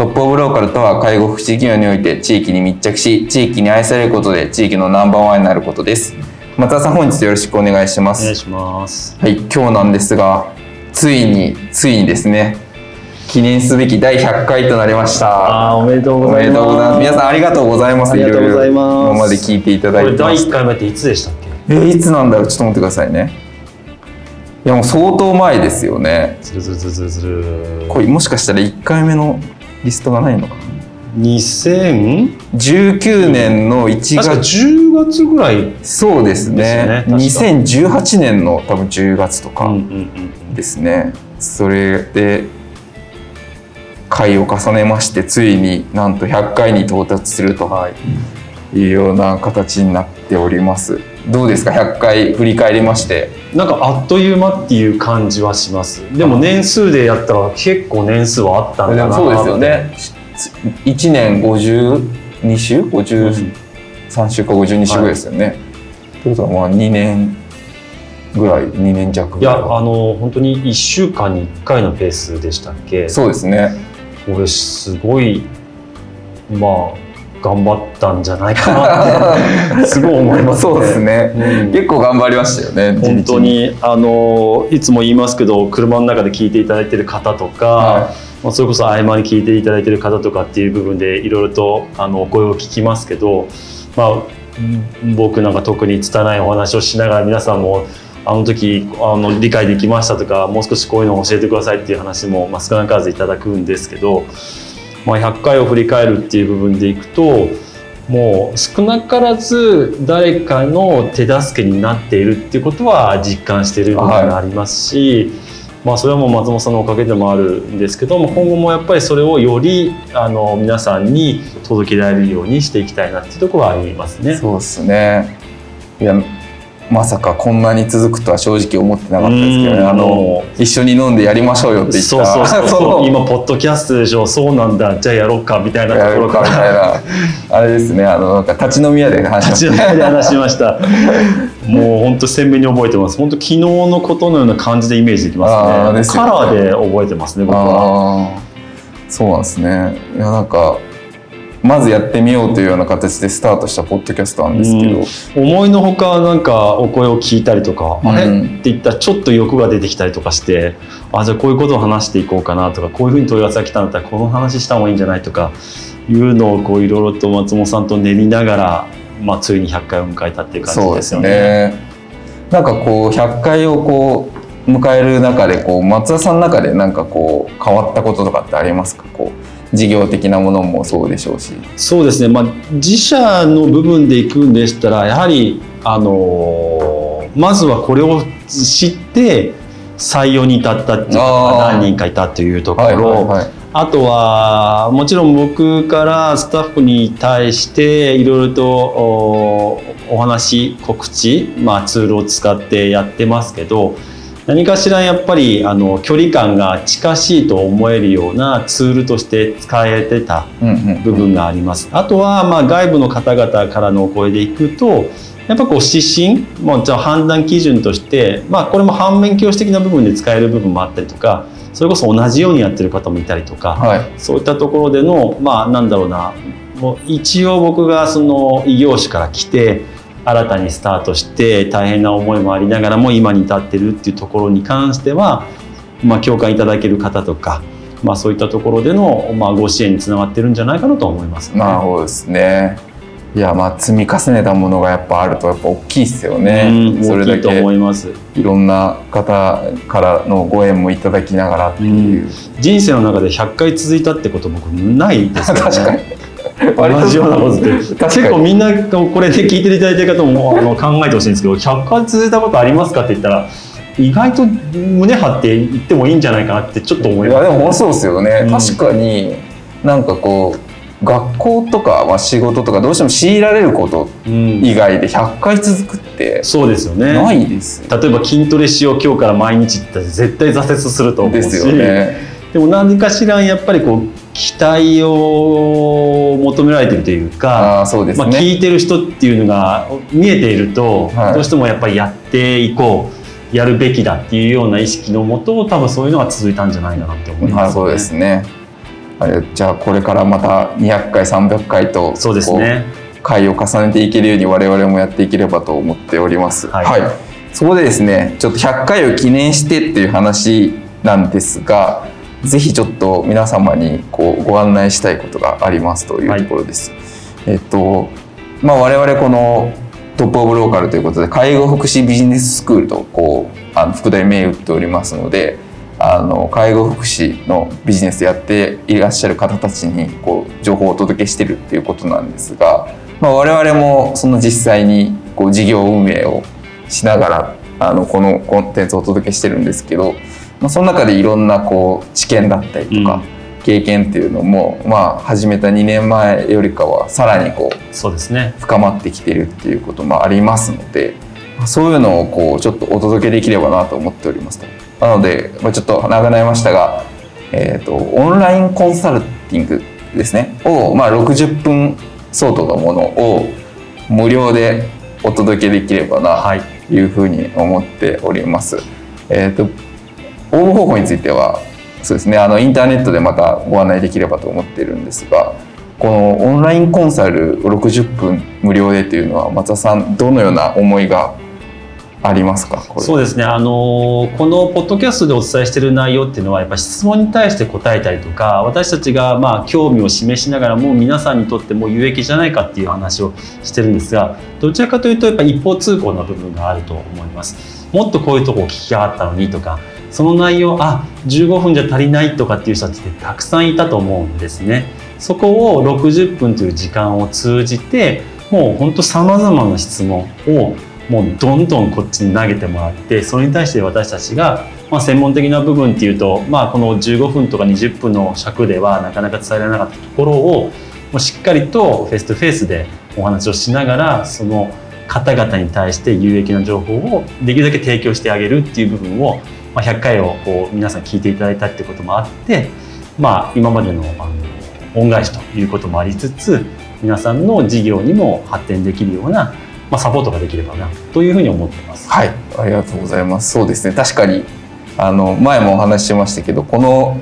トップオブローカルとは介護福祉事業において地域に密着し地域に愛されることで地域のナンバーワンになることです。松田さん本日よろしくお願いします。お願いします。はい今日なんですがついについにですね記念すべき第100回となりました。あおめでとうございます。ます。皆さんありがとうございます。ありがとうございます。ろろ今まで聞いていただいてこれ第ます1回目っていつでしたっけ？えーいつなんだろう？ちょっと待ってくださいね。いやもう相当前ですよね。ずるずるずるずる。これもしかしたら1回目のリストがないのか。な2000 19年の1確か月10月ぐらいそうですね。ですよね2018年の多分10月とかですね、それで回を重ねましてついになんと100回に到達すると。はいいうような形になっております。どうですか？100回振り返りまして。なんかあっという間っていう感じはします。でも年数でやったら結構年数はあったんだな。そうですよね。1年52週？53週か52週ぐらいですよね、ということはまあ2年ぐらい2年弱い。やあの本当に1週間に1回のペースでしたっけ？そうですね。これすごいまあ頑張ったんじゃないかなってすごい思いますね。そうですね、うん。結構頑張りましたよね本当に。あのいつも言いますけど車の中で聞いていただいている方とか、はまあ、それこそ合間に聞いていただいている方とかっていう部分でいろいろとあのお声を聞きますけど、まあ、僕なんか特に拙いお話をしながら皆さんもあの時あの理解できましたとかもう少しこういうのを教えてくださいっていう話も、まあ、少なからずいただくんですけど、まあ、100回を振り返るっていう部分でいくともう少なからず誰かの手助けになっているっていうことは実感してる部分がありますし、まあ、それはもう松本さんのおかげでもあるんですけども今後もやっぱりそれをよりあの皆さんに届けられるようにしていきたいなっていうところはありますね。そうですねいやまさかこんなに続くとは正直思ってなかったですけどね。うん。あの一緒に飲んでやりましょうよって言った。そうそう。そうその今ポッドキャストでしょそうなんだ。じゃあやろうかみたいなとやころかるかみたいらなあれですね。あのなんか立ち飲み屋で話しました。立ち上がりで話しました。もう本当鮮明に覚えてます。本当昨日のことのような感じでイメージできあますね。ーですよカラーで覚えてますね僕は。そうなんですね。いやなんかまずやってみようというような形でスタートしたポッドキャストなんですけど、思いのほかなんかお声を聞いたりとか、あれ？うんって言ったらちょっと欲が出てきたりとかしてあじゃあこういうことを話していこうかなとかこういうふうに問い合わせが来たんだったらこの話した方がいいんじゃないとかいうのをこういろいろと松本さんと練りながら、まあ、ついに100回を迎えたっていう感じですすよね。ね。なんかこう100回をこう迎える中でこう松田さんの中でなんかこう変わったこととかってありますか？こう事業的なものもそうでしょうし。そうですね、まあ、自社の部分でいくんでしたらやはり、あのーまずはこれを知って採用に至ったっていう何人かいたというところ、はいはいはい。あとはもちろん僕からスタッフに対していろいろとおお話告知、まあ、ツールを使ってやってますけど何かしらやっぱりあの距離感が近しいと思えるようなツールとして使えてた部分があります。あとはまあ外部の方々からのお声でいくとやっぱこう指針も判断基準として、まあ、これも反面教師的な部分で使える部分もあったりとかそれこそ同じようにやってる方もいたりとか、はいそういったところでのまあなんだろうなもう一応僕がその異業種から来て新たにスタートして大変な思いもありながらも今に至ってるっていうところに関しては、まあ、共感いただける方とか、まあ、そういったところでの、まあ、ご支援につながってるんじゃないかなと思います、なるほどですね。いやまあ積み重ねたものがやっぱあるとやっぱ大きいですよね、うんそれだ大きいと思けいます。いろんな方からのご縁もいただきながらっていう、人生の中で100回続いたってこと僕ないですよね。確かに同じようなことって確かに。結構みんなこれで聞いていただいてる方もあの考えてほしいんですけど100回続いたことありますかって言ったら意外と胸張って言ってもいいんじゃないかなってちょっと思います。いやでもそうですよね、うん。確かになんかこう学校とか、まあ、仕事とかどうしても強いられることうん。以外で100回続くってそうですよね。ないですよ例えば筋トレしよう今日から毎日って絶対挫折すると思うし。ですよね。でも何かしらやっぱりこう期待を求められてるというかああそうですね、まあ、聞いてる人っていうのが見えていると、はい。どうしてもやっぱりやっていこうやるべきだっていうような意識のもと多分そういうのが続いたんじゃないかなって思います、なるほどですね。あれじゃあこれからまた200回300回とそうですね。回を重ねていけるように我々もやっていければと思っております。はい。そこでですねちょっと100回を記念してっていう話なんですがぜひちょっと皆様にこうご案内したいことがありますというところです、えっとまあ我々このトップオブローカルということで介護福祉ビジネススクールとこうあの副題銘打っておりますのであの介護福祉のビジネスやっていらっしゃる方たちにこう情報をお届けしてるっていうことなんですが、まあ、我々もその実際にこう事業運営をしながらあのこのコンテンツをお届けしてるんですけど、まあ、その中でいろんなこう知見だったりとか、経験っていうのも、まあ、始めた2年前よりかはさらにこうそうですね。深まってきてるっていうこともありますのでそういうのをこうちょっとお届けできればなと思っておりますと。なので、まあ、ちょっと長くなりましたが、えー、とオンラインコンサルティングですね。を、まあ、60分相当のものを無料でお届けできればなはい。というふうに思っております。えー、と応募方法についてはそうですねあのインターネットでまたご案内できればと思ってるんですがこのオンラインコンサル60分無料でというのは松田さんどのような思いがありますか？そうですねあのこのポッドキャストでお伝えしている内容っていうのはやっぱ質問に対して答えたりとか私たちがまあ興味を示しながらもう皆さんにとっても有益じゃないかっていう話をしてるんですがどちらかというとやっぱ一方通行な部分があると思います。もっとこういうとこを聞きたかったのにとかその内容あ15分じゃ足りないとかっていう人たちってたくさんいたと思うんですね。そこを60分という時間を通じてもう本当さまざまな質問をもうどんどんこっちに投げてもらってそれに対して私たちが、まあ、専門的な部分っていうと、まあ、この15分とか20分の尺ではなかなか伝えられなかったところをもうしっかりと face to face でお話をしながらその方々に対して有益な情報をできるだけ提供してあげるっていう部分を、まあ、100回をこう皆さん聞いていただいたってこともあって、まあ、今までのあの恩返しということもありつつ皆さんの事業にも発展できるようなまあ、サポートができればなというふうに思ってます。はい。ありがとうございます。そうですね。確かにあの前もお話ししましたけどこの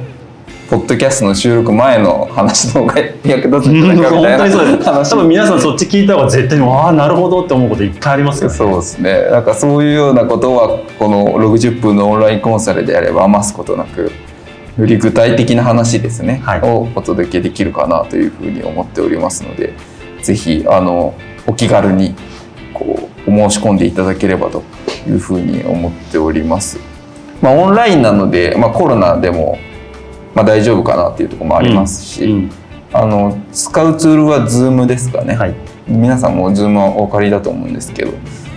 ポッドキャストの収録前の話の方が役立つんじゃないかみ本たいな当にそうです。話多分皆さんそっち聞いた方が絶対にああなるほどって思うこといっぱいありますよね。そうですねなんかそういうようなことはこの60分のオンラインコンサルであれば余すことなくより具体的な話ですね、はいをお届けできるかなというふうに思っておりますのでぜひあのお気軽にこうお申し込んでいただければというふうに思っております。まあ、オンラインなので、まあ、コロナでも、まあ、大丈夫かなっていうところもありますし、うんあの使うツールは Zoom ですかね、はい。皆さんも Zoom はお借りだと思うんですけど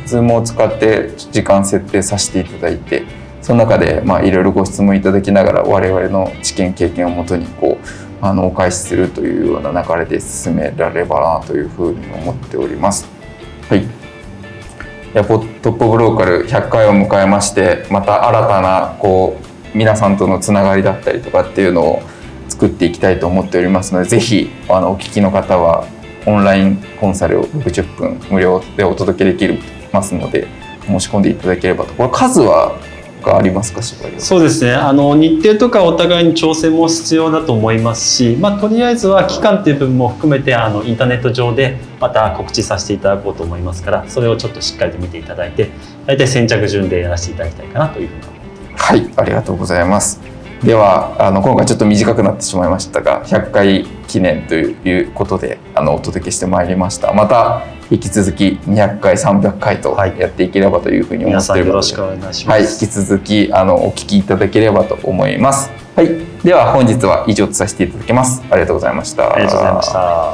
Zoom を使って時間設定させていただいてその中でまあいろいろご質問いただきながら我々の知見経験をもとにこうあのお返しするというような流れで進められればなというふうに思っております。はいいやポトップオブローカル100回を迎えましてまた新たなこう皆さんとのつながりだったりとかっていうのを作っていきたいと思っておりますのでぜひあのお聞きの方はオンラインコンサルを60分無料でお届けできますので申し込んでいただければとこれ数はがありますかそうですね。あの日程とかお互いに調整も必要だと思いますし、まあとりあえずは期間っていう部分も含めてあのインターネット上でまた告知させていただこうと思いますから、それをちょっとしっかりと見ていただいて、大体先着順でやらせていただきたいかなというふうに。はいありがとうございます。ではあの今回ちょっと短くなってしまいましたが100回記念ということであのお届けしてまいりました。また引き続き200回300回とやっていければというふうに思ってお願いします、はい、引き続きあのお聞きいただければと思います。はいでは本日は以上とさせていただきます。ありがとうございました。ありがとうございました。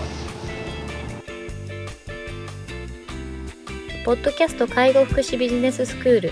ポッドキャスト介護福祉ビジネススクール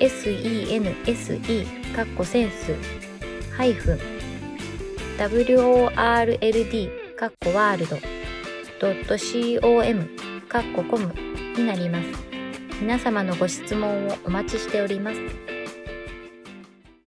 sense かっこセンスハイフン world かっこワールド .com かっこコムになります。皆様のご質問をお待ちしております。